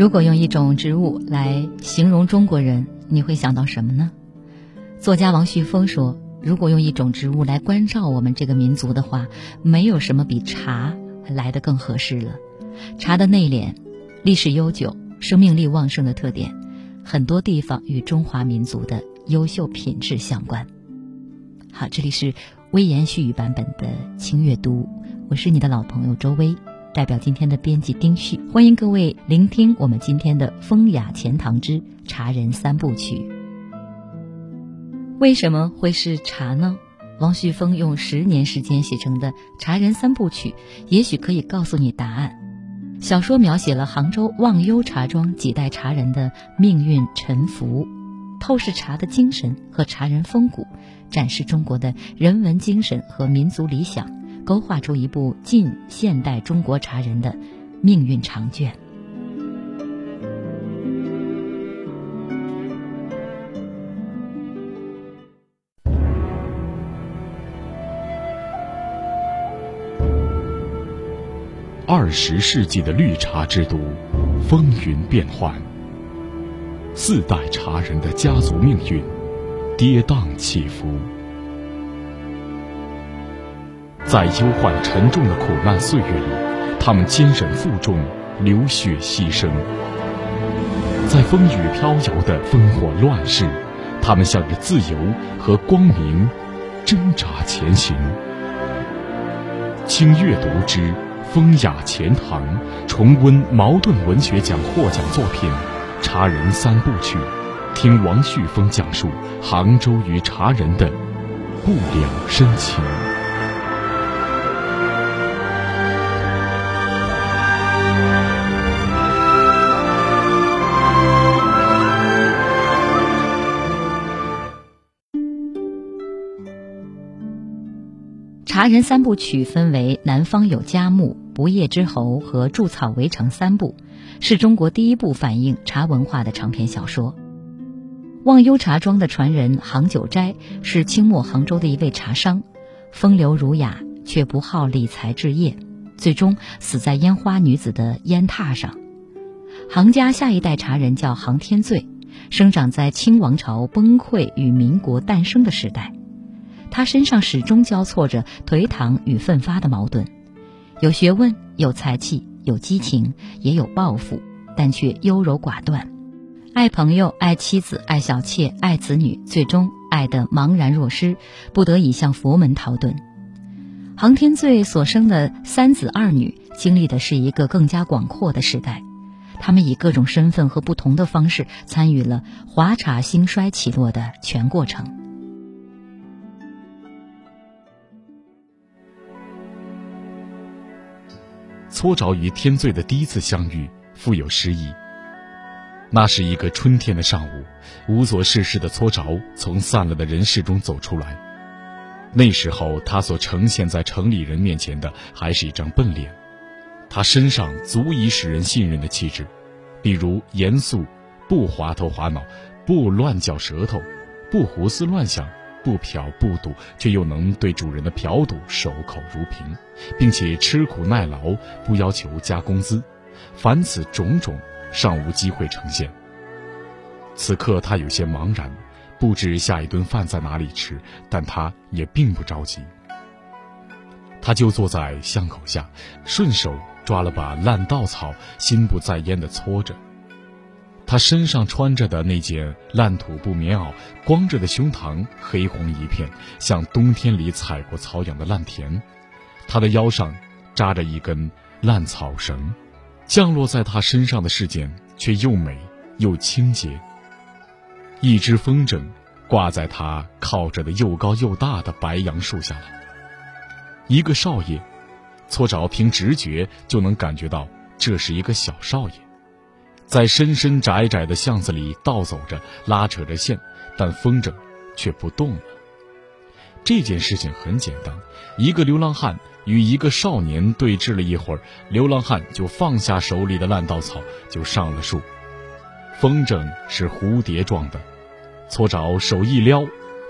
如果用一种植物来形容中国人，你会想到什么呢？作家王旭峰说：“如果用一种植物来关照我们这个民族的话，没有什么比茶来得更合适了。茶的内敛、历史悠久、生命力旺盛的特点，很多地方与中华民族的优秀品质相关。”好，这里是微言絮语版本的轻阅读，我是你的老朋友周薇。代表今天的编辑丁旭，欢迎各位聆听我们今天的《风雅钱塘之茶人三部曲》。为什么会是茶呢？王旭峰用十年时间写成的《茶人三部曲》，也许可以告诉你答案。小说描写了杭州忘忧茶庄几代茶人的命运沉浮，透视茶的精神和茶人风骨，展示中国的人文精神和民族理想。勾画出一部近现代中国茶人的命运长卷。二十世纪的绿茶之都，风云变幻。四代茶人的家族命运，跌宕起伏。在忧患沉重的苦难岁月里，他们坚忍负重，流血牺牲；在风雨飘摇的烽火乱世，他们向着自由和光明挣扎前行。请阅读之《风雅钱塘》，重温茅盾文学奖获奖作品《茶人三部曲》，听王旭峰讲述杭州与茶人的不了深情。茶人三部曲分为《南方有佳木》《不夜之侯》和《筑草围城》三部，是中国第一部反映茶文化的长篇小说。忘忧茶庄的传人杭九斋是清末杭州的一位茶商，风流儒雅却不好理财置业，最终死在烟花女子的烟榻上。杭家下一代茶人叫杭天醉，生长在清王朝崩溃与民国诞生的时代。他身上始终交错着颓唐与奋发的矛盾，有学问，有才气，有激情，也有抱负，但却优柔寡断，爱朋友，爱妻子，爱小妾，爱子女，最终爱得茫然若失，不得已向佛门逃遁。杭天醉所生的三子二女，经历的是一个更加广阔的时代，他们以各种身份和不同的方式，参与了华茶兴衰起落的全过程。搓澡与天醉的第一次相遇富有诗意。那是一个春天的上午，无所事事的搓澡从散了的人世中走出来。那时候，他所呈现在城里人面前的还是一张笨脸。他身上足以使人信任的气质，比如严肃，不滑头滑脑，不乱嚼舌头，不胡思乱想。不嫖不赌，却又能对主人的嫖赌守口如瓶，并且吃苦耐劳，不要求加工资。凡此种种，尚无机会呈现。此刻他有些茫然，不知下一顿饭在哪里吃，但他也并不着急。他就坐在巷口下，顺手抓了把烂稻草，心不在焉地搓着。他身上穿着的那件烂土布棉袄，光着的胸膛黑红一片，像冬天里踩过草养的烂田。他的腰上扎着一根烂草绳，降落在他身上的事件却又美又清洁。一只风筝挂在他靠着的又高又大的白杨树下了。一个少爷，搓着凭直觉就能感觉到这是一个小少爷。在深深窄窄的巷子里倒走着，拉扯着线，但风筝却不动了。这件事情很简单，一个流浪汉与一个少年对峙了一会儿，流浪汉就放下手里的烂稻草，就上了树。风筝是蝴蝶状的，搓着手一撩，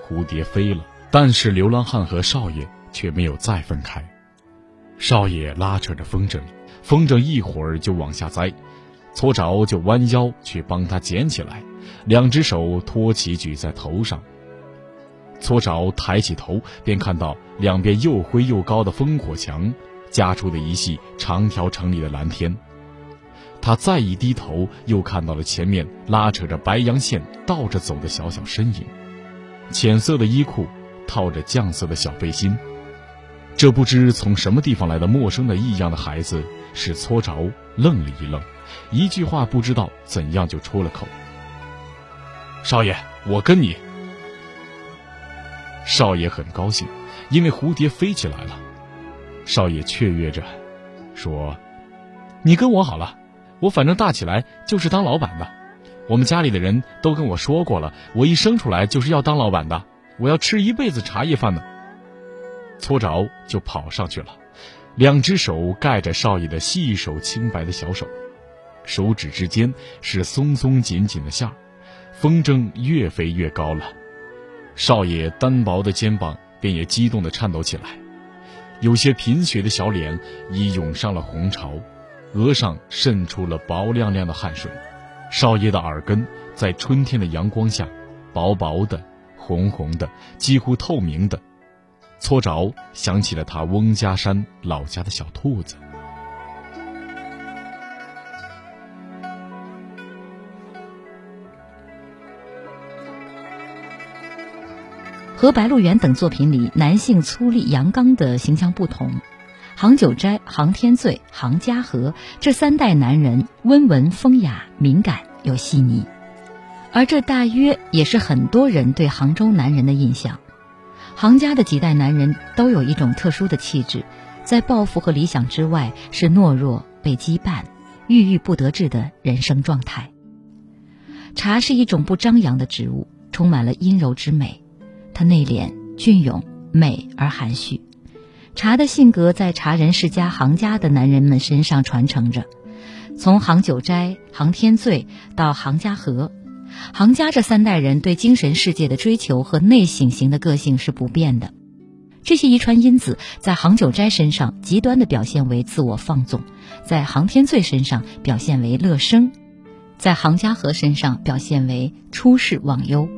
蝴蝶飞了。但是流浪汉和少爷却没有再分开。少爷拉扯着风筝，风筝一会儿就往下栽，搓着就弯腰去帮他捡起来，两只手托起举在头上。搓着抬起头，便看到两边又灰又高的烽火墙，夹出的一系长条城里的蓝天。他再一低头，又看到了前面拉扯着白杨线倒着走的小小身影，浅色的衣裤，套着绛色的小背心。这不知从什么地方来的陌生的异样的孩子，使搓着愣了一愣，一句话不知道怎样就出了口：“少爷，我跟你。”少爷很高兴，因为蝴蝶飞起来了。少爷雀跃着，说：“你跟我好了，我反正大起来就是当老板的。我们家里的人都跟我说过了，我一生出来就是要当老板的，我要吃一辈子茶叶饭的。”搓着就跑上去了，两只手盖着少爷的细手清白的小手，手指之间是松松紧紧的线儿风筝越飞越高了。少爷单薄的肩膀便也激动地颤抖起来，有些贫血的小脸已涌上了红潮，额上渗出了薄亮亮的汗水。少爷的耳根在春天的阳光下，薄薄的、红红的、几乎透明的，搓着想起了他翁家山老家的小兔子。和《白鹿原》等作品里男性粗粝阳刚的形象不同，杭九斋、杭天醉、杭家和这三代男人温文风雅、敏感又细腻，而这大约也是很多人对杭州男人的印象。杭家的几代男人都有一种特殊的气质，在抱负和理想之外是懦弱、被羁绊、郁郁不得志的人生状态。茶是一种不张扬的植物，充满了阴柔之美。他内敛、俊勇、美而含蓄，茶的性格在茶人世家杭家的男人们身上传承着。从杭九斋、杭天醉到杭家和，杭家这三代人对精神世界的追求和内省型的个性是不变的。这些遗传因子在杭九斋身上极端的表现为自我放纵，在杭天醉身上表现为乐生，在杭家和身上表现为出世忘忧。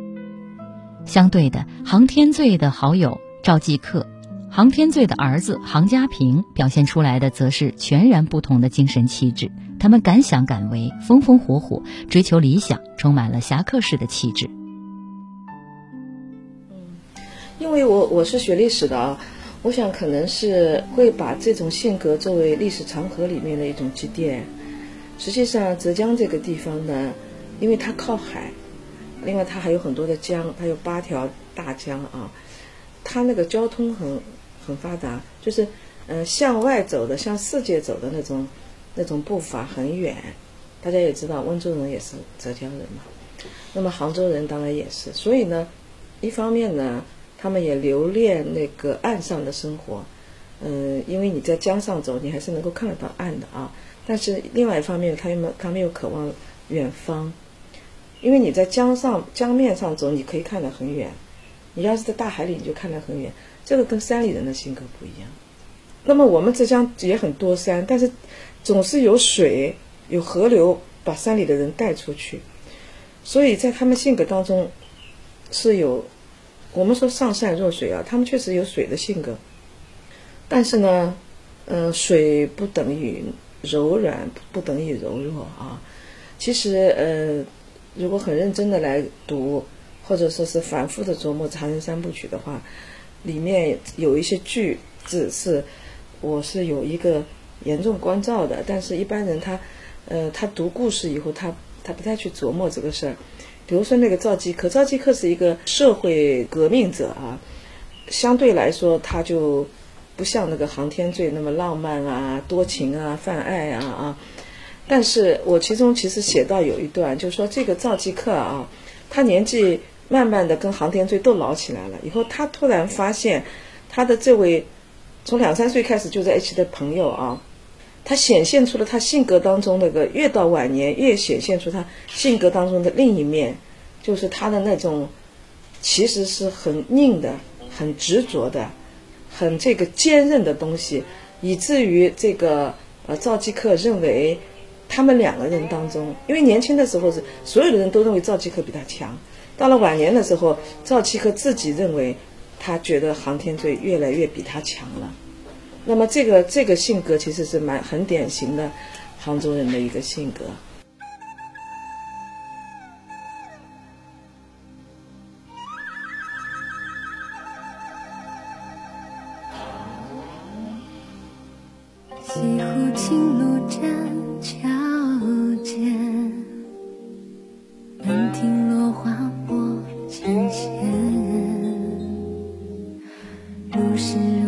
相对的，航天醉的好友赵继克，航天醉的儿子杭家平表现出来的则是全然不同的精神气质。他们敢想敢为，风风火火，追求理想，充满了侠客式的气质。嗯，因为我我是学历史的啊，我想可能是会把这种性格作为历史长河里面的一种积淀。实际上，浙江这个地方呢，因为它靠海。另外，它还有很多的江，它有八条大江啊，它那个交通很很发达，就是嗯向外走的，向世界走的那种那种步伐很远。大家也知道，温州人也是浙江人嘛，那么杭州人当然也是。所以呢，一方面呢，他们也留恋那个岸上的生活，嗯，因为你在江上走，你还是能够看得到岸的啊。但是另外一方面，他又他们又渴望远方。因为你在江上江面上走，你可以看得很远；你要是在大海里，你就看得很远。这个跟山里人的性格不一样。那么我们浙江也很多山，但是总是有水、有河流把山里的人带出去，所以在他们性格当中是有我们说上善若水啊，他们确实有水的性格。但是呢，嗯，水不等于柔软，不等于柔弱啊。其实，呃。如果很认真的来读，或者说是反复的琢磨《茶人三部曲》的话，里面有一些句子是，我是有一个严重关照的。但是，一般人他，呃，他读故事以后，他他不太去琢磨这个事儿。比如说那个赵继克，赵继克是一个社会革命者啊，相对来说他就不像那个航天醉那么浪漫啊、多情啊、泛爱啊啊。但是我其中其实写到有一段，就是说这个赵继克啊，他年纪慢慢的跟航天罪都老起来了，以后他突然发现，他的这位从两三岁开始就在一起的朋友啊，他显现出了他性格当中那个越到晚年越显现出他性格当中的另一面，就是他的那种其实是很硬的、很执着的、很这个坚韧的东西，以至于这个呃赵继克认为。他们两个人当中，因为年轻的时候是所有的人都认为赵继科比他强，到了晚年的时候，赵继科自己认为，他觉得航天队越来越比他强了。那么这个这个性格其实是蛮很典型的杭州人的一个性格。西湖青鹿前，如是。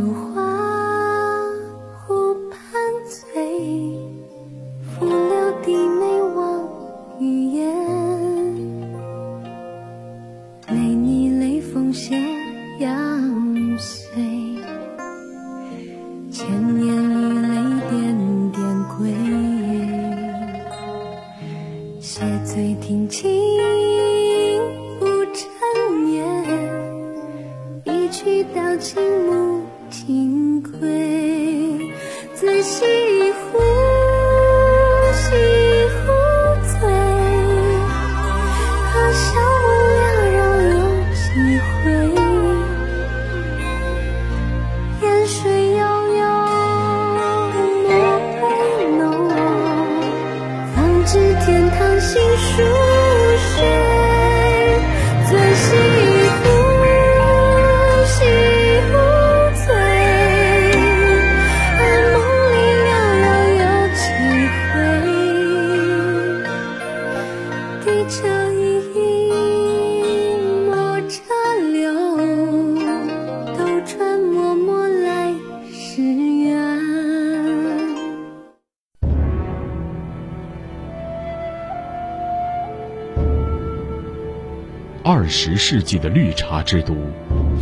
世纪的绿茶之都，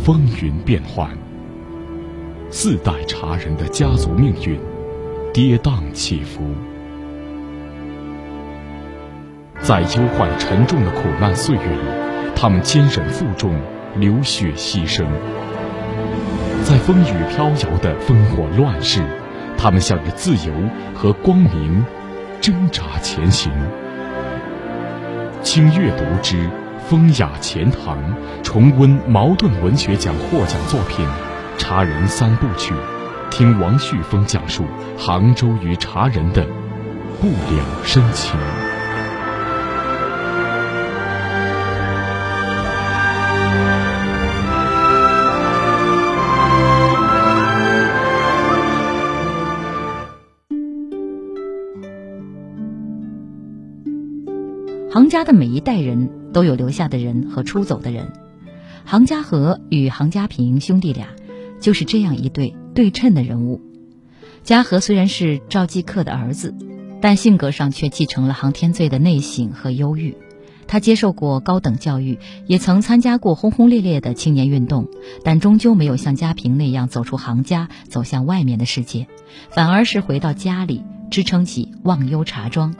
风云变幻。四代茶人的家族命运，跌宕起伏。在忧患沉重的苦难岁月里，他们坚忍负重，流血牺牲。在风雨飘摇的烽火乱世，他们向着自由和光明挣扎前行。请阅读之。风雅钱塘重温茅盾文学奖获奖作品《茶人三部曲》，听王旭峰讲述杭州与茶人的不了深情。杭家的每一代人。都有留下的人和出走的人，杭家和与杭家平兄弟俩就是这样一对对称的人物。家和虽然是赵继克的儿子，但性格上却继承了航天罪的内省和忧郁。他接受过高等教育，也曾参加过轰轰烈烈的青年运动，但终究没有像家平那样走出杭家，走向外面的世界，反而是回到家里支撑起忘忧茶庄。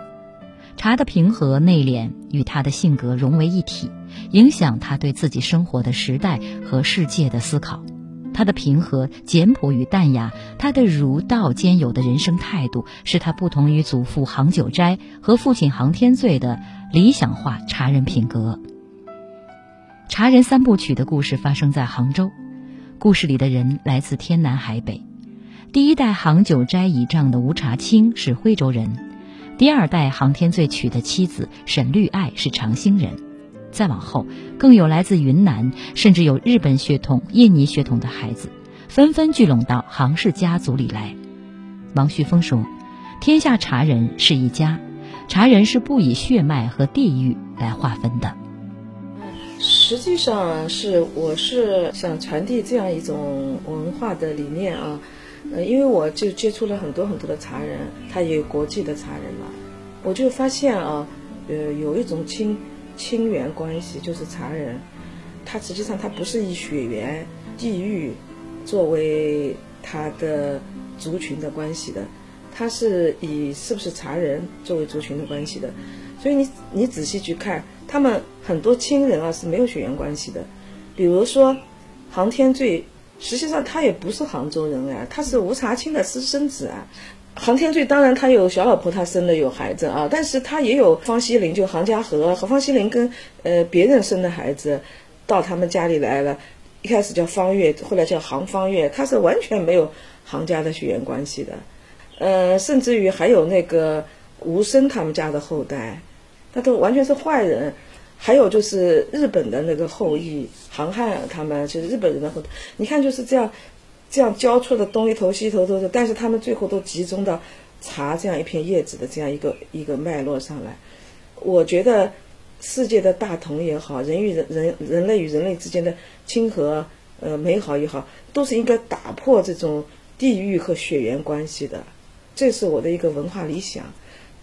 茶的平和内敛与他的性格融为一体，影响他对自己生活的时代和世界的思考。他的平和、简朴与淡雅，他的儒道兼有的人生态度，是他不同于祖父杭九斋和父亲杭天醉的理想化茶人品格。茶人三部曲的故事发生在杭州，故事里的人来自天南海北。第一代杭九斋倚仗的吴茶清是徽州人。第二代航天罪娶的妻子沈绿爱是长兴人，再往后更有来自云南，甚至有日本血统、印尼血统的孩子，纷纷聚拢到杭氏家族里来。王旭峰说：“天下茶人是一家，茶人是不以血脉和地域来划分的。实际上是我是想传递这样一种文化的理念啊。”呃，因为我就接触了很多很多的茶人，他也有国际的茶人嘛，我就发现啊，呃，有一种亲亲缘关系，就是茶人，他实际上他不是以血缘、地域作为他的族群的关系的，他是以是不是茶人作为族群的关系的。所以你你仔细去看，他们很多亲人啊是没有血缘关系的，比如说航天最，实际上他也不是杭州人啊，他是吴查清的私生子啊。杭天醉当然他有小老婆，他生的有孩子啊，但是他也有方西林，就杭家和和方西林跟呃别人生的孩子到他们家里来了，一开始叫方月，后来叫杭方月，他是完全没有杭家的血缘关系的，呃，甚至于还有那个吴生他们家的后代，他都完全是坏人，还有就是日本的那个后裔，航汉他们就是日本人的后代，你看就是这样。这样交错的东一头西一头都是，但是他们最后都集中到茶这样一片叶子的这样一个一个脉络上来。我觉得世界的大同也好，人与人人人类与人类之间的亲和呃美好也好，都是应该打破这种地域和血缘关系的。这是我的一个文化理想，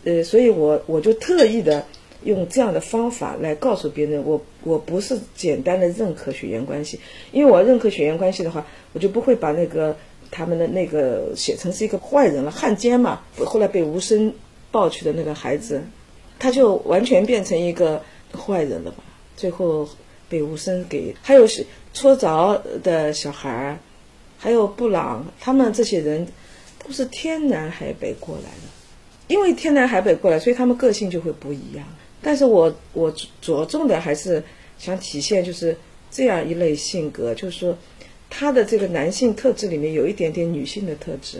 呃，所以我我就特意的。用这样的方法来告诉别人，我我不是简单的认可血缘关系，因为我认可血缘关系的话，我就不会把那个他们的那个写成是一个坏人了，汉奸嘛。后来被吴声抱去的那个孩子，他就完全变成一个坏人了吧？最后被吴声给，还有是搓澡的小孩儿，还有布朗，他们这些人都是天南海北过来的，因为天南海北过来，所以他们个性就会不一样。但是我我着重的还是想体现就是这样一类性格，就是说他的这个男性特质里面有一点点女性的特质。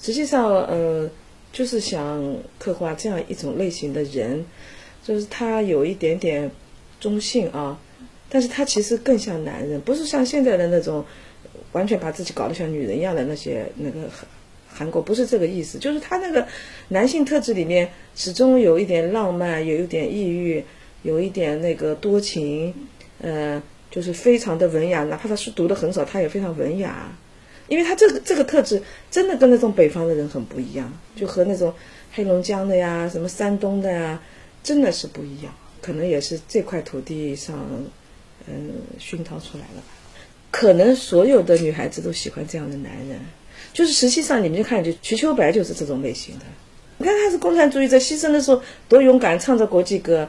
实际上，呃，就是想刻画这样一种类型的人，就是他有一点点中性啊，但是他其实更像男人，不是像现在的那种完全把自己搞得像女人一样的那些那个。韩国不是这个意思，就是他那个男性特质里面始终有一点浪漫，有一点抑郁，有一点那个多情，呃，就是非常的文雅。哪怕他书读的很少，他也非常文雅，因为他这个这个特质真的跟那种北方的人很不一样，就和那种黑龙江的呀、什么山东的呀，真的是不一样。可能也是这块土地上，嗯，熏陶出来了吧。可能所有的女孩子都喜欢这样的男人。就是实际上，你们就看，就瞿秋白就是这种类型的。你看他是共产主义者，牺牲的时候多勇敢，唱着国际歌，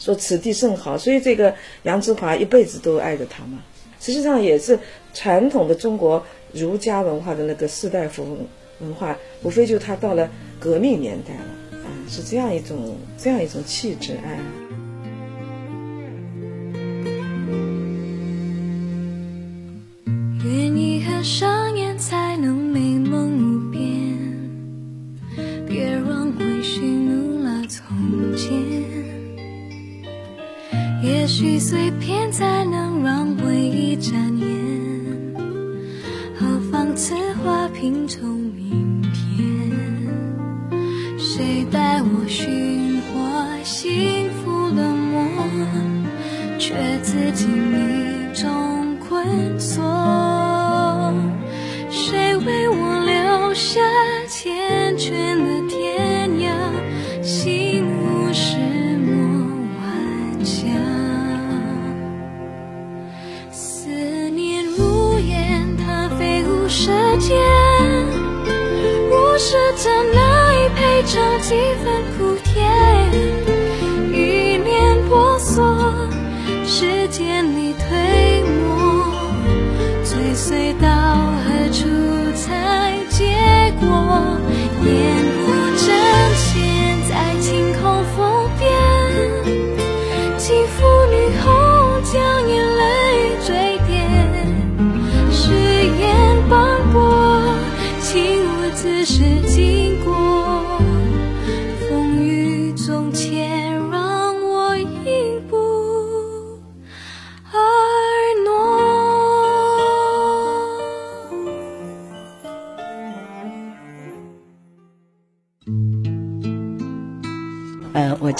说此地甚好。所以这个杨之华一辈子都爱着他嘛。实际上也是传统的中国儒家文化的那个士大夫文化，无非就他到了革命年代了，啊，是这样一种这样一种气质，哎。许碎片才能让回忆展颜，何妨此花拼凑明天？谁带我寻获幸福的梦，却自己见你推磨，追随到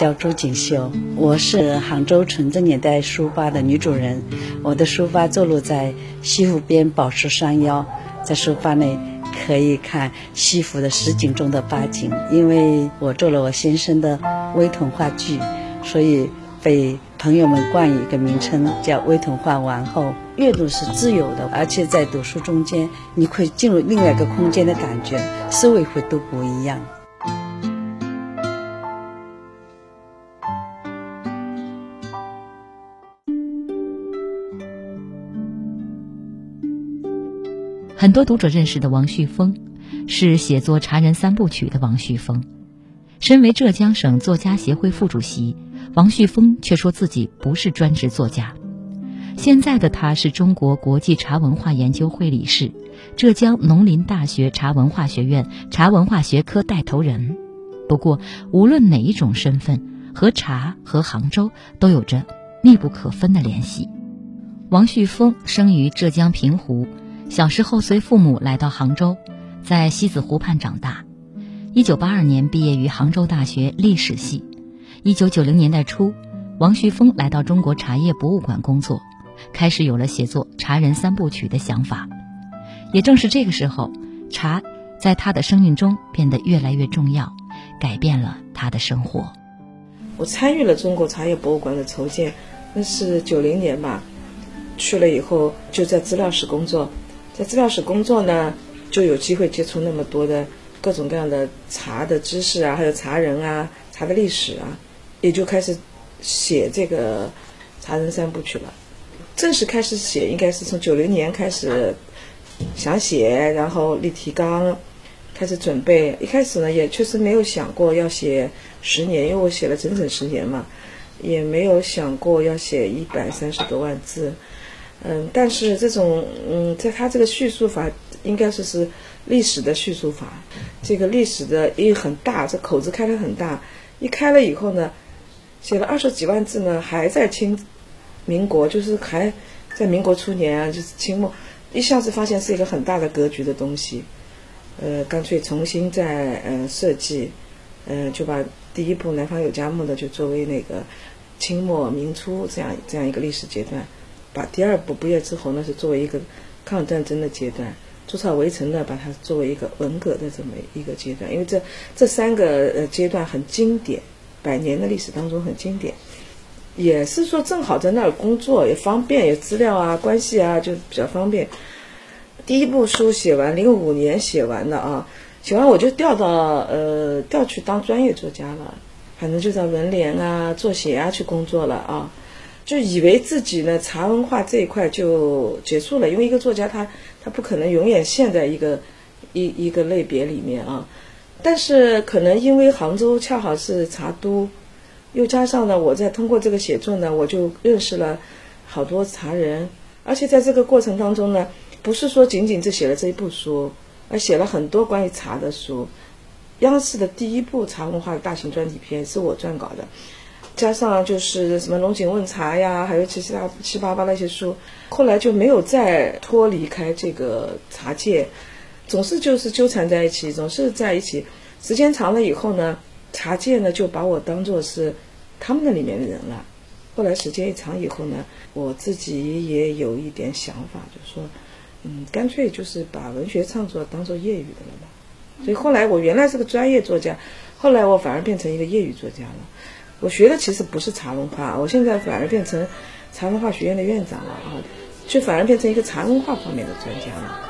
叫朱锦绣，我是杭州纯正年代书吧的女主人。我的书吧坐落在西湖边宝石山腰，在书吧内可以看西湖的十景中的八景。因为我做了我先生的微童话剧，所以被朋友们冠以一个名称叫“微童话王后”。阅读是自由的，而且在读书中间，你会进入另外一个空间的感觉，思维会都不一样。很多读者认识的王旭峰，是写作《茶人三部曲》的王旭峰。身为浙江省作家协会副主席，王旭峰却说自己不是专职作家。现在的他是中国国际茶文化研究会理事，浙江农林大学茶文化学院茶文化学科带头人。不过，无论哪一种身份，和茶和杭州都有着密不可分的联系。王旭峰生于浙江平湖。小时候随父母来到杭州，在西子湖畔长大。一九八二年毕业于杭州大学历史系。一九九零年代初，王旭峰来到中国茶叶博物馆工作，开始有了写作《茶人三部曲》的想法。也正是这个时候，茶在他的生命中变得越来越重要，改变了他的生活。我参与了中国茶叶博物馆的筹建，那是九零年吧。去了以后，就在资料室工作。在资料室工作呢，就有机会接触那么多的各种各样的茶的知识啊，还有茶人啊、茶的历史啊，也就开始写这个《茶人三部曲》了。正式开始写应该是从九零年开始想写，然后立提纲，开始准备。一开始呢，也确实没有想过要写十年，因为我写了整整十年嘛，也没有想过要写一百三十多万字。嗯，但是这种嗯，在他这个叙述法应该说是历史的叙述法，这个历史的也很大，这口子开得很大。一开了以后呢，写了二十几万字呢，还在清民国，就是还在民国初年啊，就是清末，一下子发现是一个很大的格局的东西，呃，干脆重新再呃设计，呃，就把第一部《南方有佳木》的就作为那个清末明初这样这样一个历史阶段。把第二部《不夜之侯》呢是作为一个抗战争的阶段，《筑草围城》呢把它作为一个文革的这么一个阶段，因为这这三个呃阶段很经典，百年的历史当中很经典，也是说正好在那儿工作也方便，有资料啊关系啊就比较方便。第一部书写完，零五年写完的啊，写完我就调到呃调去当专业作家了，反正就在文联啊、作协啊去工作了啊。就以为自己呢茶文化这一块就结束了，因为一个作家他他不可能永远陷在一个一一个类别里面啊。但是可能因为杭州恰好是茶都，又加上呢我在通过这个写作呢，我就认识了好多茶人，而且在这个过程当中呢，不是说仅仅只写了这一部书，而写了很多关于茶的书。央视的第一部茶文化的大型专题片是我撰稿的。加上就是什么龙井问茶呀，还有其他七八八那些书，后来就没有再脱离开这个茶界，总是就是纠缠在一起，总是在一起。时间长了以后呢，茶界呢就把我当做是他们那里面的人了。后来时间一长以后呢，我自己也有一点想法，就说，嗯，干脆就是把文学创作当做业余的了吧。所以后来我原来是个专业作家，后来我反而变成一个业余作家了。我学的其实不是茶文化，我现在反而变成茶文化学院的院长了啊，就反而变成一个茶文化方面的专家了。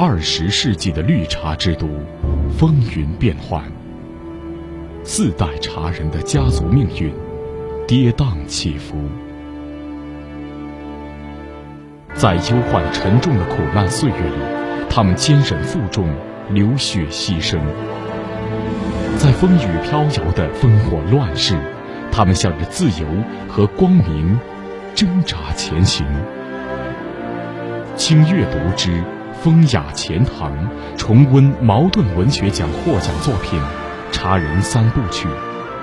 二十世纪的绿茶之都，风云变幻。四代茶人的家族命运，跌宕起伏。在忧患沉重的苦难岁月里，他们坚忍负重，流血牺牲。在风雨飘摇的烽火乱世，他们向着自由和光明挣扎前行。请阅读之。风雅钱塘，重温茅盾文学奖获奖作品《茶人三部曲》，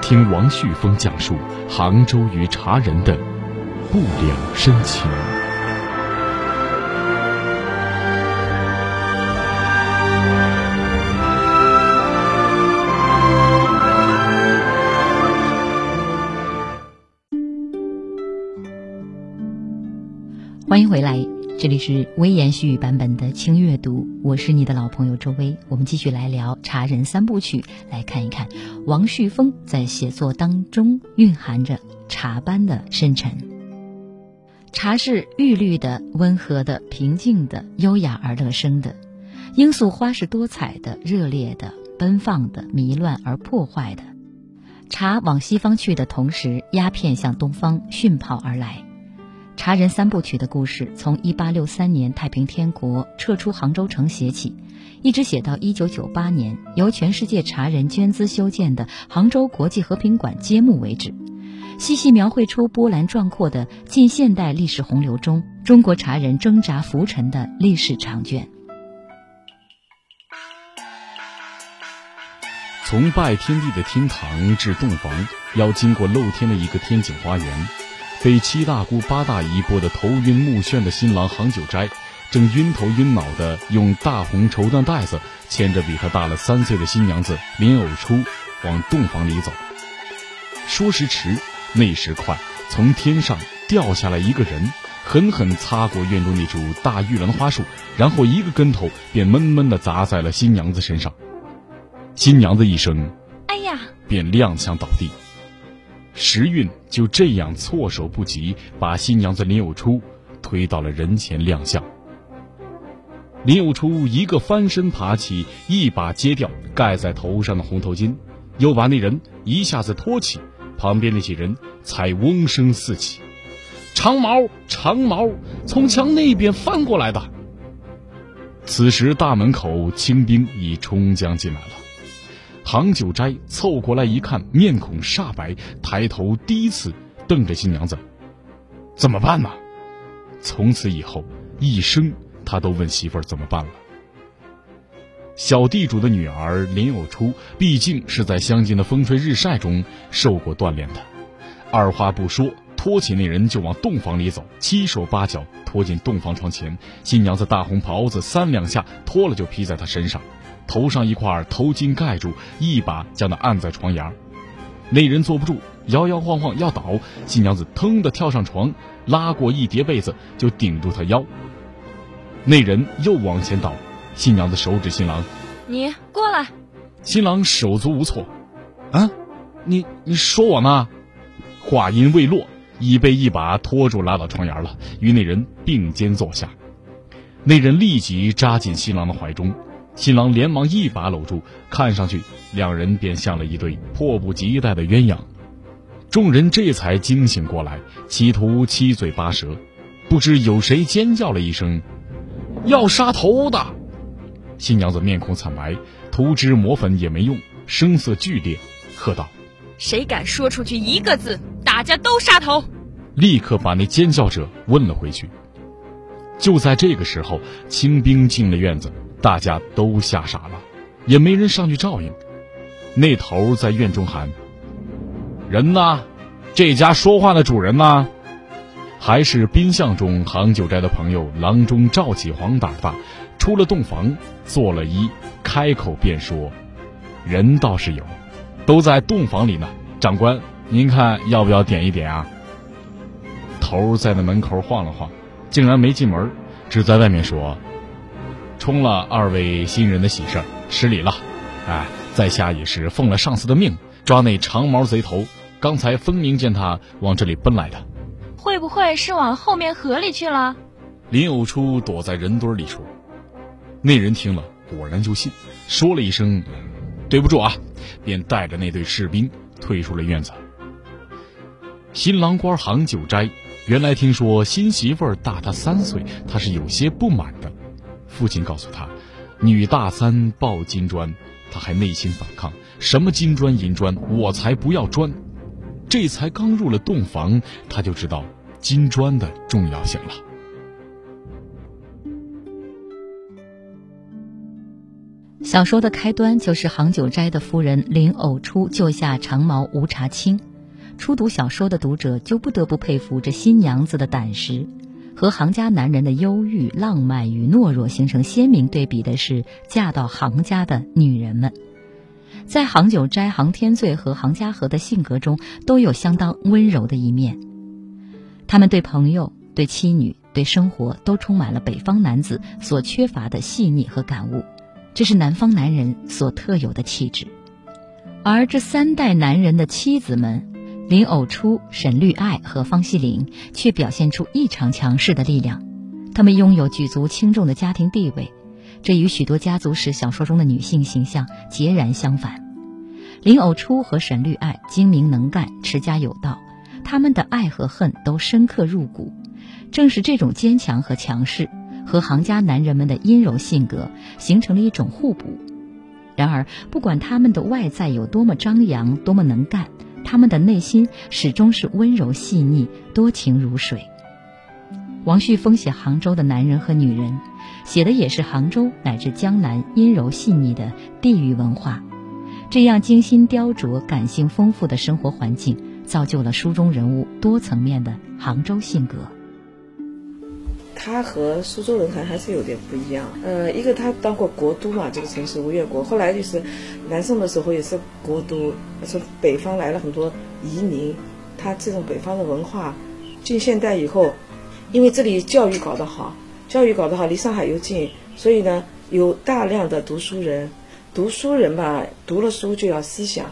听王旭峰讲述杭州与茶人的不了深情。欢迎回来。这里是微言细语版本的轻阅读，我是你的老朋友周薇。我们继续来聊《茶人三部曲》，来看一看王旭峰在写作当中蕴含着茶般的深沉。茶是玉绿的、温和的、平静的、优雅而乐生的；罂粟花是多彩的、热烈的、奔放的、迷乱而破坏的。茶往西方去的同时，鸦片向东方迅跑而来。茶人三部曲的故事从1863年太平天国撤出杭州城写起，一直写到1998年由全世界茶人捐资修建的杭州国际和平馆揭幕为止，细细描绘出波澜壮阔的近现代历史洪流中中国茶人挣扎浮沉的历史长卷。从拜天地的厅堂至洞房，要经过露天的一个天井花园。被七大姑八大姨拨得头晕目眩的新郎杭九斋，正晕头晕脑的用大红绸缎带子牵着比他大了三岁的新娘子莲藕初往洞房里走。说时迟，那时快，从天上掉下来一个人，狠狠擦过院中那株大玉兰花树，然后一个跟头便闷闷的砸在了新娘子身上。新娘子一声“哎呀”，便踉跄倒地。时运就这样措手不及，把新娘子林有初推到了人前亮相。林有初一个翻身爬起，一把揭掉盖在头上的红头巾，又把那人一下子托起，旁边那些人才嗡声四起。长毛，长毛，从墙那边翻过来的。此时大门口清兵已冲将进来了。杭九斋凑过来一看，面孔煞白，抬头第一次瞪着新娘子：“怎么办呢？”从此以后，一生他都问媳妇儿怎么办了。小地主的女儿林有初，毕竟是在乡间的风吹日晒中受过锻炼的，二话不说，拖起那人就往洞房里走，七手八脚拖进洞房床前，新娘子大红袍子三两下脱了就披在他身上。头上一块头巾盖住，一把将他按在床沿那人坐不住，摇摇晃晃要倒，新娘子腾的跳上床，拉过一叠被子就顶住他腰。那人又往前倒，新娘子手指新郎：“你过来。”新郎手足无措：“啊，你你说我呢？”话音未落，已被一把拖住拉到床沿了，与那人并肩坐下。那人立即扎进新郎的怀中。新郎连忙一把搂住，看上去两人便像了一对迫不及待的鸳鸯。众人这才惊醒过来，企图七嘴八舌，不知有谁尖叫了一声：“要杀头的！”新娘子面孔惨白，涂脂抹粉也没用，声色剧烈，喝道：“谁敢说出去一个字，大家都杀头！”立刻把那尖叫者问了回去。就在这个时候，清兵进了院子。大家都吓傻了，也没人上去照应。那头在院中喊：“人呢？这家说话的主人呢？”还是宾相中杭九斋的朋友郎中赵启黄胆大，出了洞房，坐了揖，开口便说：“人倒是有，都在洞房里呢。长官，您看要不要点一点啊？”头在那门口晃了晃，竟然没进门，只在外面说：“冲了二位新人的喜事，失礼了。哎，在下也是奉了上司的命，抓那长毛贼头。刚才分明见他往这里奔来的，会不会是往后面河里去了？”林偶初躲在人堆里说。那人听了，果然就信，说了一声：“对不住啊！”便带着那队士兵退出了院子。新郎官杭九斋。原来听说新媳妇儿大他三岁，他是有些不满的。父亲告诉他：“女大三抱金砖。”他还内心反抗：“什么金砖银砖，我才不要砖！”这才刚入了洞房，他就知道金砖的重要性了。小说的开端就是杭九斋的夫人林藕初救下长毛吴茶清。初读小说的读者就不得不佩服这新娘子的胆识，和杭家男人的忧郁、浪漫与懦弱形成鲜明对比的是，嫁到杭家的女人们，在杭九斋、杭天醉和杭家和的性格中都有相当温柔的一面。他们对朋友、对妻女、对生活都充满了北方男子所缺乏的细腻和感悟，这是南方男人所特有的气质。而这三代男人的妻子们。林藕初、沈绿爱和方希龄却表现出异常强势的力量，她们拥有举足轻重的家庭地位，这与许多家族史小说中的女性形象截然相反。林藕初和沈绿爱精明能干、持家有道，他们的爱和恨都深刻入骨。正是这种坚强和强势，和行家男人们的阴柔性格形成了一种互补。然而，不管他们的外在有多么张扬、多么能干。他们的内心始终是温柔细腻、多情如水。王旭峰写杭州的男人和女人，写的也是杭州乃至江南阴柔细腻的地域文化。这样精心雕琢、感性丰富的生活环境，造就了书中人物多层面的杭州性格。他和苏州人还还是有点不一样。呃，一个他当过国都嘛，这个城市吴越国。后来就是南宋的时候也是国都，从北方来了很多移民。他这种北方的文化，近现代以后，因为这里教育搞得好，教育搞得好，离上海又近，所以呢，有大量的读书人。读书人吧，读了书就要思想，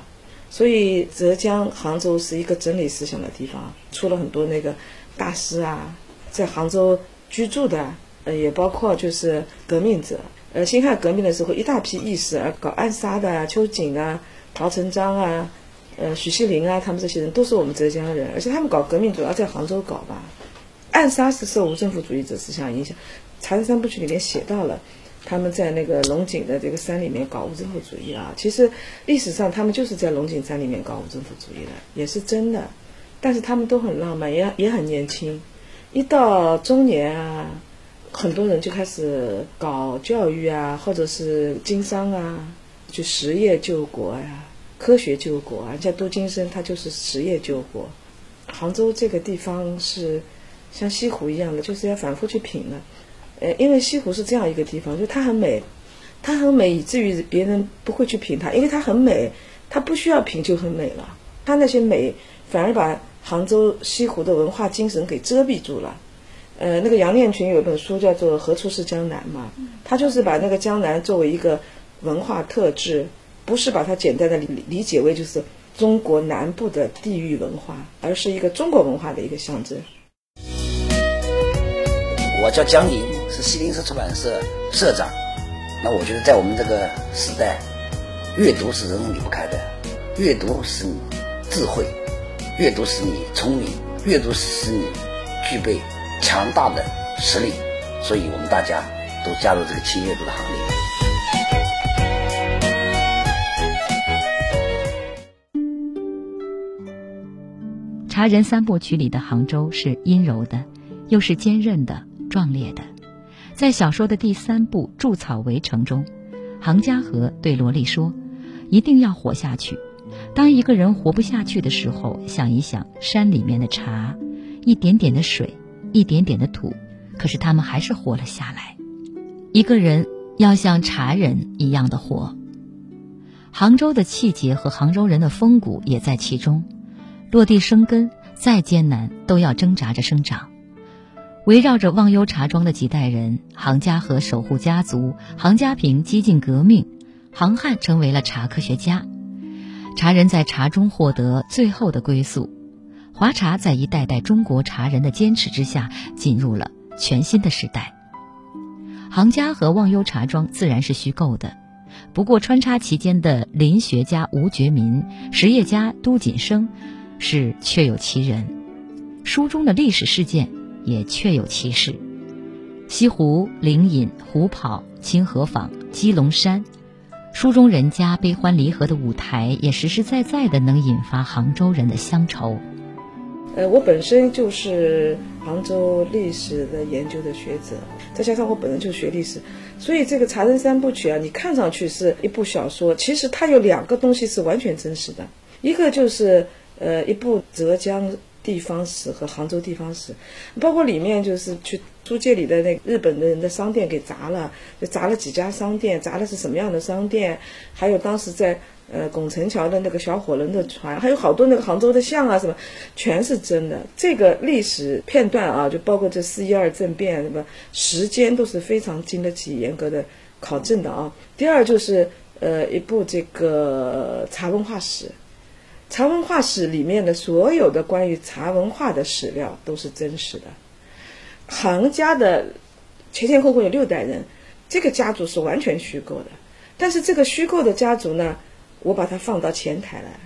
所以浙江杭州是一个整理思想的地方，出了很多那个大师啊，在杭州。居住的，呃，也包括就是革命者，呃，辛亥革命的时候，一大批义士啊，搞暗杀的啊，秋瑾啊，陶成章啊，呃，许锡麟啊，他们这些人都是我们浙江人，而且他们搞革命主要在杭州搞吧，暗杀是受无政府主义者思想影响，《茶人三部曲》里面写到了，他们在那个龙井的这个山里面搞无政府主义啊，其实历史上他们就是在龙井山里面搞无政府主义的，也是真的，但是他们都很浪漫，也也很年轻。一到中年啊，很多人就开始搞教育啊，或者是经商啊，就实业救国呀，科学救国啊。像杜金生，他就是实业救国。杭州这个地方是像西湖一样的，就是要反复去品的。呃，因为西湖是这样一个地方，就它很美，它很美，以至于别人不会去品它，因为它很美，它不需要品就很美了。它那些美反而把。杭州西湖的文化精神给遮蔽住了，呃，那个杨念群有一本书叫做《何处是江南》嘛，他就是把那个江南作为一个文化特质，不是把它简单的理理解为就是中国南部的地域文化，而是一个中国文化的一个象征。我叫江宁，是西林社出版社社长。那我觉得在我们这个时代，阅读是人离不开的，阅读是智慧。阅读使你聪明，阅读使你具备强大的实力，所以我们大家都加入这个轻阅读的行列。茶人三部曲里的杭州是阴柔的，又是坚韧的、壮烈的。在小说的第三部《筑草围城》中，杭家河对萝莉说：“一定要活下去。”当一个人活不下去的时候，想一想山里面的茶，一点点的水，一点点的土，可是他们还是活了下来。一个人要像茶人一样的活。杭州的气节和杭州人的风骨也在其中，落地生根再艰难都要挣扎着生长。围绕着忘忧茶庄的几代人，杭家和守护家族，杭家坪激进革命，杭汉成为了茶科学家。茶人在茶中获得最后的归宿，华茶在一代代中国茶人的坚持之下，进入了全新的时代。杭家和忘忧茶庄自然是虚构的，不过穿插其间的林学家吴觉民、实业家都锦生，是确有其人。书中的历史事件也确有其事。西湖、灵隐、虎跑、清河坊、鸡笼山。书中人家悲欢离合的舞台，也实实在在的能引发杭州人的乡愁。呃，我本身就是杭州历史的研究的学者，再加上我本人就学历史，所以这个《茶人三部曲》啊，你看上去是一部小说，其实它有两个东西是完全真实的，一个就是呃一部浙江地方史和杭州地方史，包括里面就是去。租界里的那日本的人的商店给砸了，就砸了几家商店，砸的是什么样的商店？还有当时在呃拱宸桥的那个小火轮的船，还有好多那个杭州的像啊什么，全是真的。这个历史片段啊，就包括这四一二政变什么，时间都是非常经得起严格的考证的啊。第二就是呃一部这个茶文化史，茶文化史里面的所有的关于茶文化的史料都是真实的。行家的前前后后有六代人，这个家族是完全虚构的。但是这个虚构的家族呢，我把它放到前台来，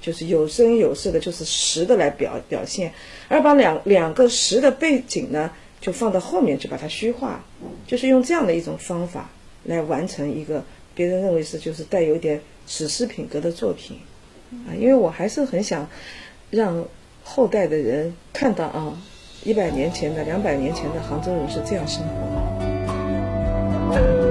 就是有声有色的，就是实的来表表现，而把两两个实的背景呢，就放到后面去把它虚化，就是用这样的一种方法来完成一个别人认为是就是带有点史诗品格的作品啊。因为我还是很想让后代的人看到啊。一百年前的、两百年前的杭州人是这样生活的。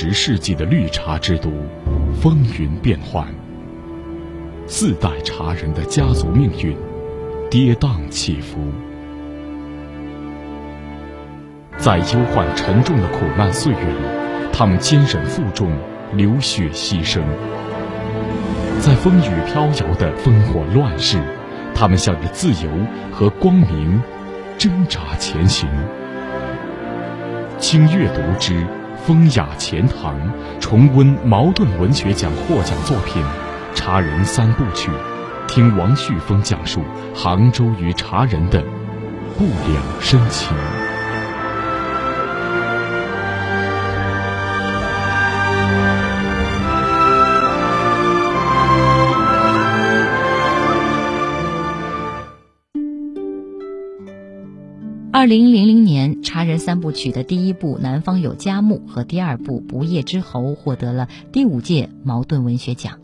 十世纪的绿茶之都，风云变幻。四代茶人的家族命运，跌宕起伏。在忧患沉重的苦难岁月里，他们坚忍负重，流血牺牲。在风雨飘摇的烽火乱世，他们向着自由和光明挣扎前行。请阅读之。风雅钱塘重温茅盾文学奖获奖作品《茶人三部曲》，听王旭峰讲述杭州与茶人的不了深情。二零零零年，《茶人三部曲》的第一部《南方有佳木》和第二部《不夜之侯》获得了第五届茅盾文学奖。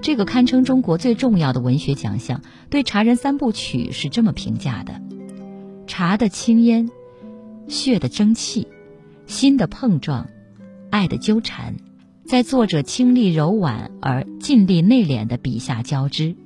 这个堪称中国最重要的文学奖项，对《茶人三部曲》是这么评价的：茶的青烟，血的蒸汽、心的碰撞、爱的纠缠，在作者清丽柔婉而尽力内敛的笔下交织。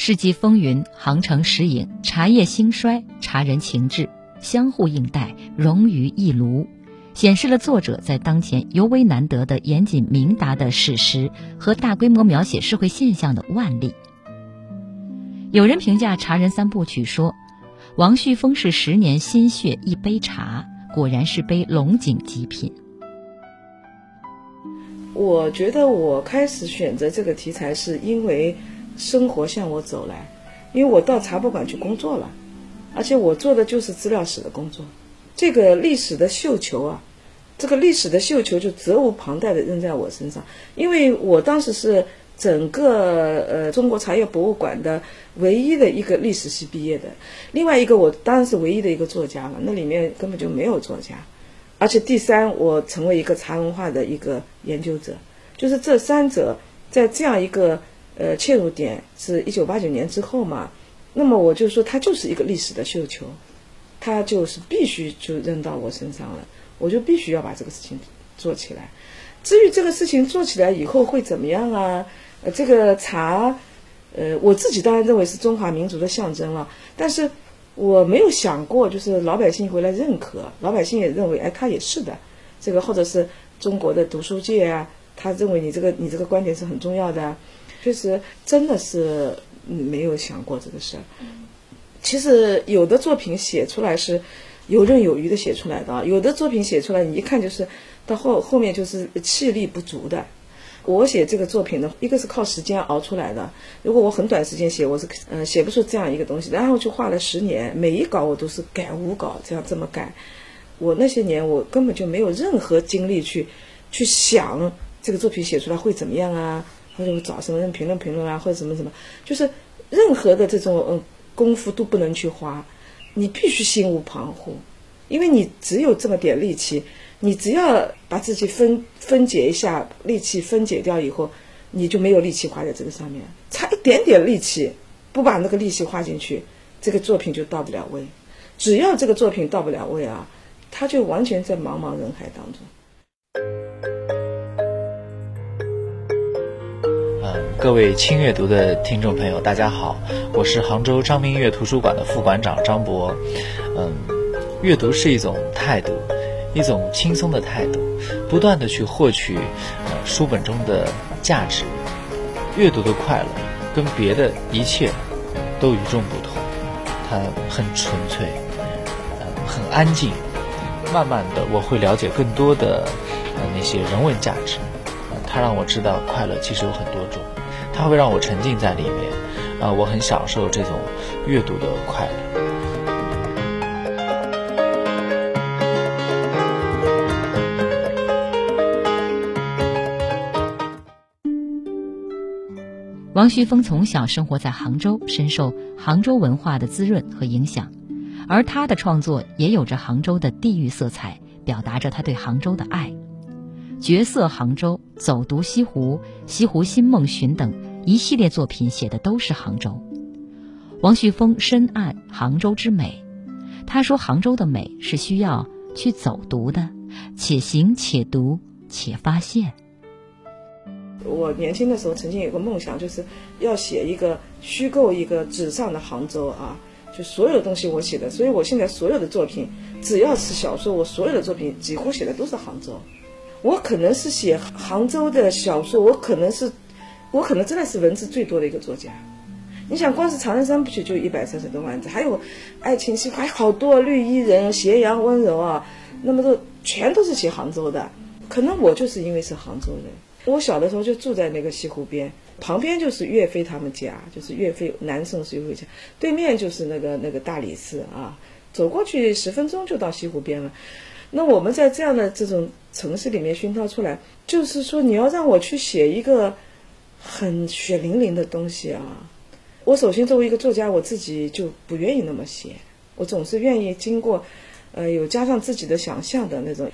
世纪风云、航程时影、茶叶兴衰、茶人情志，相互映带，融于一炉。显示了作者在当前尤为难得的严谨明达的史实和大规模描写社会现象的腕力。有人评价《茶人三部曲》说：“王旭峰是十年心血一杯茶，果然是杯龙井极品。”我觉得我开始选择这个题材是因为生活向我走来，因为我到茶博馆去工作了，而且我做的就是资料室的工作，这个历史的绣球啊。这个历史的绣球就责无旁贷的扔在我身上，因为我当时是整个呃中国茶叶博物馆的唯一的一个历史系毕业的，另外一个我当然是唯一的一个作家了，那里面根本就没有作家，而且第三我成为一个茶文化的一个研究者，就是这三者在这样一个呃切入点是一九八九年之后嘛，那么我就说它就是一个历史的绣球，它就是必须就扔到我身上了。我就必须要把这个事情做起来。至于这个事情做起来以后会怎么样啊？呃，这个茶，呃，我自己当然认为是中华民族的象征了。但是我没有想过，就是老百姓回来认可，老百姓也认为，哎，他也是的。这个或者是中国的读书界啊，他认为你这个你这个观点是很重要的。确实，真的是没有想过这个事儿。其实有的作品写出来是。游刃有余的写出来的，有的作品写出来，你一看就是到后后面就是气力不足的。我写这个作品呢，一个是靠时间熬出来的。如果我很短时间写，我是嗯写不出这样一个东西。然后就画了十年，每一稿我都是改五稿，这样这么改。我那些年我根本就没有任何精力去去想这个作品写出来会怎么样啊，或者我找什么人评论评论啊，或者什么什么，就是任何的这种嗯功夫都不能去花。你必须心无旁骛，因为你只有这么点力气，你只要把自己分分解一下，力气分解掉以后，你就没有力气花在这个上面，差一点点力气，不把那个力气花进去，这个作品就到不了位。只要这个作品到不了位啊，它就完全在茫茫人海当中。各位轻阅读的听众朋友，大家好，我是杭州张明月图书馆的副馆长张博。嗯，阅读是一种态度，一种轻松的态度，不断的去获取呃书本中的价值。阅读的快乐跟别的一切都与众不同，它很纯粹，呃，很安静。慢慢的，我会了解更多的呃那些人文价值，它让我知道快乐其实有很多种。它会让我沉浸在里面，啊，我很享受这种阅读的快乐。王旭峰从小生活在杭州，深受杭州文化的滋润和影响，而他的创作也有着杭州的地域色彩，表达着他对杭州的爱。角色杭州、走读西湖、西湖新梦寻等。一系列作品写的都是杭州。王旭峰深谙杭州之美，他说：“杭州的美是需要去走读的，且行且读且发现。”我年轻的时候曾经有个梦想，就是要写一个虚构一个纸上的杭州啊，就所有东西我写的，所以我现在所有的作品，只要是小说，我所有的作品几乎写的都是杭州。我可能是写杭州的小说，我可能是。我可能真的是文字最多的一个作家，你想，光是《长人三部曲》就一百三十多万字，还有《爱情戏》还有好多，《绿衣人》《斜阳温柔》啊，那么多全都是写杭州的。可能我就是因为是杭州人，我小的时候就住在那个西湖边，旁边就是岳飞他们家，就是岳飞南宋是岳飞家，对面就是那个那个大理寺啊，走过去十分钟就到西湖边了。那我们在这样的这种城市里面熏陶出来，就是说你要让我去写一个。很血淋淋的东西啊！我首先作为一个作家，我自己就不愿意那么写，我总是愿意经过，呃，有加上自己的想象的那种。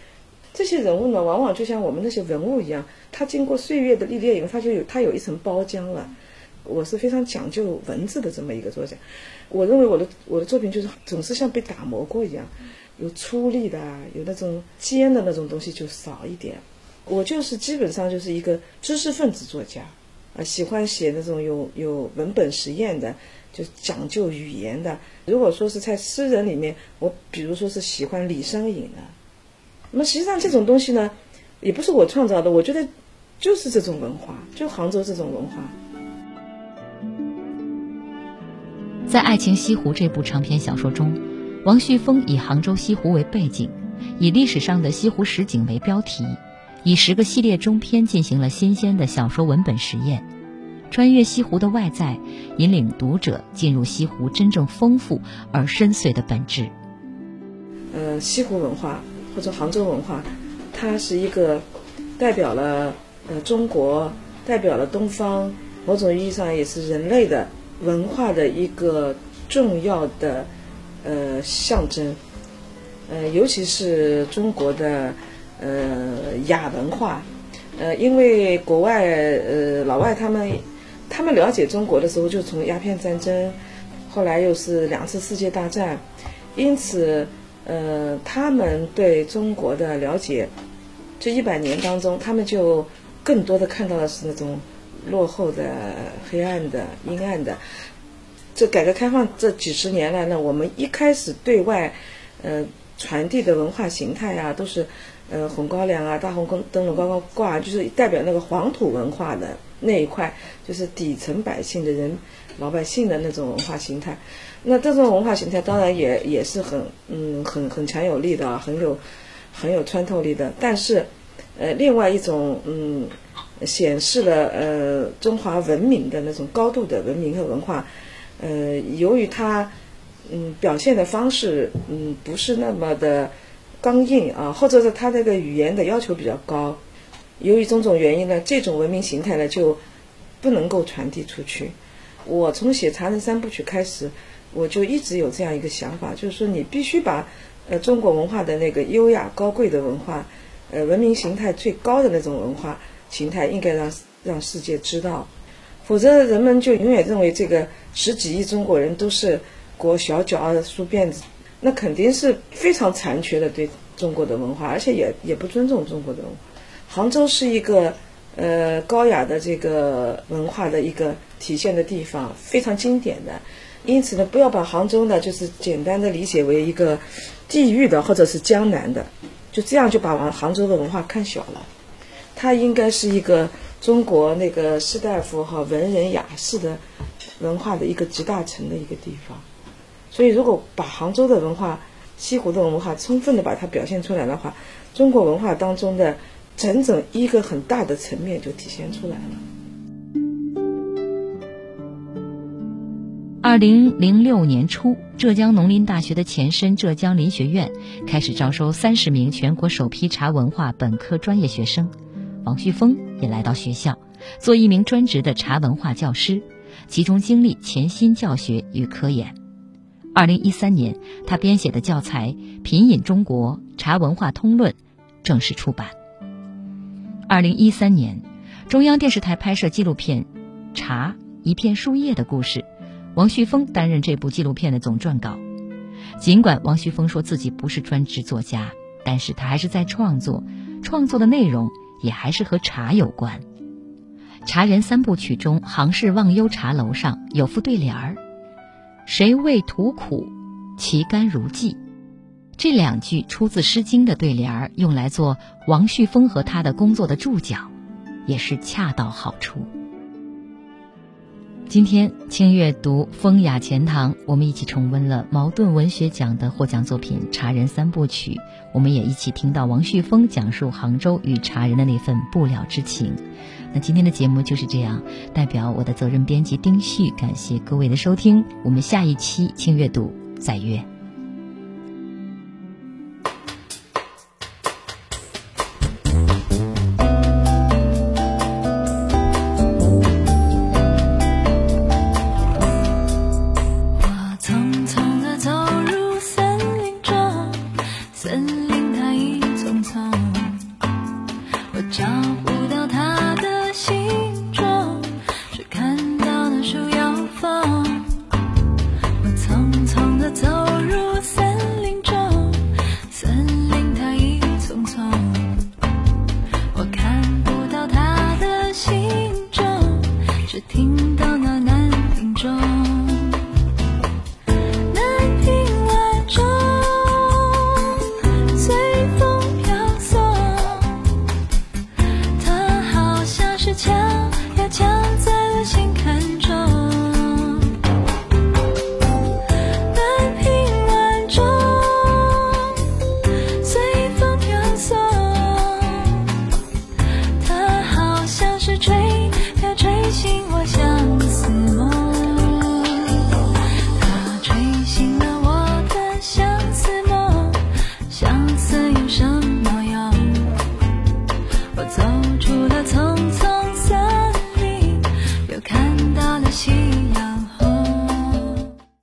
这些人物呢，往往就像我们那些文物一样，他经过岁月的历练以后，他就有他有一层包浆了。我是非常讲究文字的这么一个作家，我认为我的我的作品就是总是像被打磨过一样。有粗粝的、有那种尖的那种东西就少一点。我就是基本上就是一个知识分子作家，啊，喜欢写那种有有文本实验的，就讲究语言的。如果说是在诗人里面，我比如说是喜欢李商隐的。那么实际上这种东西呢，也不是我创造的，我觉得就是这种文化，就杭州这种文化。在《爱情西湖》这部长篇小说中，王旭峰以杭州西湖为背景，以历史上的西湖实景为标题。以十个系列中篇进行了新鲜的小说文本实验，穿越西湖的外在，引领读者进入西湖真正丰富而深邃的本质。呃，西湖文化或者杭州文化，它是一个代表了呃中国，代表了东方，某种意义上也是人类的文化的一个重要的呃象征。呃，尤其是中国的。呃，亚文化，呃，因为国外呃老外他们他们了解中国的时候，就从鸦片战争，后来又是两次世界大战，因此呃他们对中国的了解，这一百年当中，他们就更多的看到的是那种落后的、黑暗的、阴暗的。这改革开放这几十年来呢，我们一开始对外呃传递的文化形态啊，都是。呃，红高粱啊，大红灯灯笼高高挂，就是代表那个黄土文化的那一块，就是底层百姓的人，老百姓的那种文化形态。那这种文化形态当然也也是很嗯很很强有力的，啊很有很有穿透力的。但是，呃，另外一种嗯显示了呃中华文明的那种高度的文明和文化，呃，由于它嗯表现的方式嗯不是那么的。刚硬啊，或者是他这个语言的要求比较高，由于种种原因呢，这种文明形态呢就不能够传递出去。我从写《茶人三部曲》开始，我就一直有这样一个想法，就是说你必须把呃中国文化的那个优雅高贵的文化，呃文明形态最高的那种文化形态，应该让让世界知道，否则人们就永远认为这个十几亿中国人都是裹小脚啊梳辫子。那肯定是非常残缺的对中国的文化，而且也也不尊重中国的文化。杭州是一个呃高雅的这个文化的一个体现的地方，非常经典的。因此呢，不要把杭州呢就是简单的理解为一个地域的或者是江南的，就这样就把杭杭州的文化看小了。它应该是一个中国那个士大夫和文人雅士的文化的一个集大成的一个地方。所以，如果把杭州的文化、西湖的文化充分的把它表现出来的话，中国文化当中的整整一个很大的层面就体现出来了。二零零六年初，浙江农林大学的前身浙江林学院开始招收三十名全国首批茶文化本科专业学生，王旭峰也来到学校，做一名专职的茶文化教师，集中精力潜心教学与科研。二零一三年，他编写的教材《品饮中国茶文化通论》正式出版。二零一三年，中央电视台拍摄纪录片《茶一片树叶的故事》，王旭峰担任这部纪录片的总撰稿。尽管王旭峰说自己不是专职作家，但是他还是在创作，创作的内容也还是和茶有关。《茶人三部曲》中，杭氏忘忧茶楼上有副对联儿。谁为图苦，其甘如鲫。这两句出自《诗经》的对联儿，用来做王旭峰和他的工作的注脚，也是恰到好处。今天清阅读风雅钱塘，我们一起重温了茅盾文学奖的获奖作品《茶人三部曲》，我们也一起听到王旭峰讲述杭州与茶人的那份不了之情。那今天的节目就是这样，代表我的责任编辑丁旭，感谢各位的收听，我们下一期清阅读再约。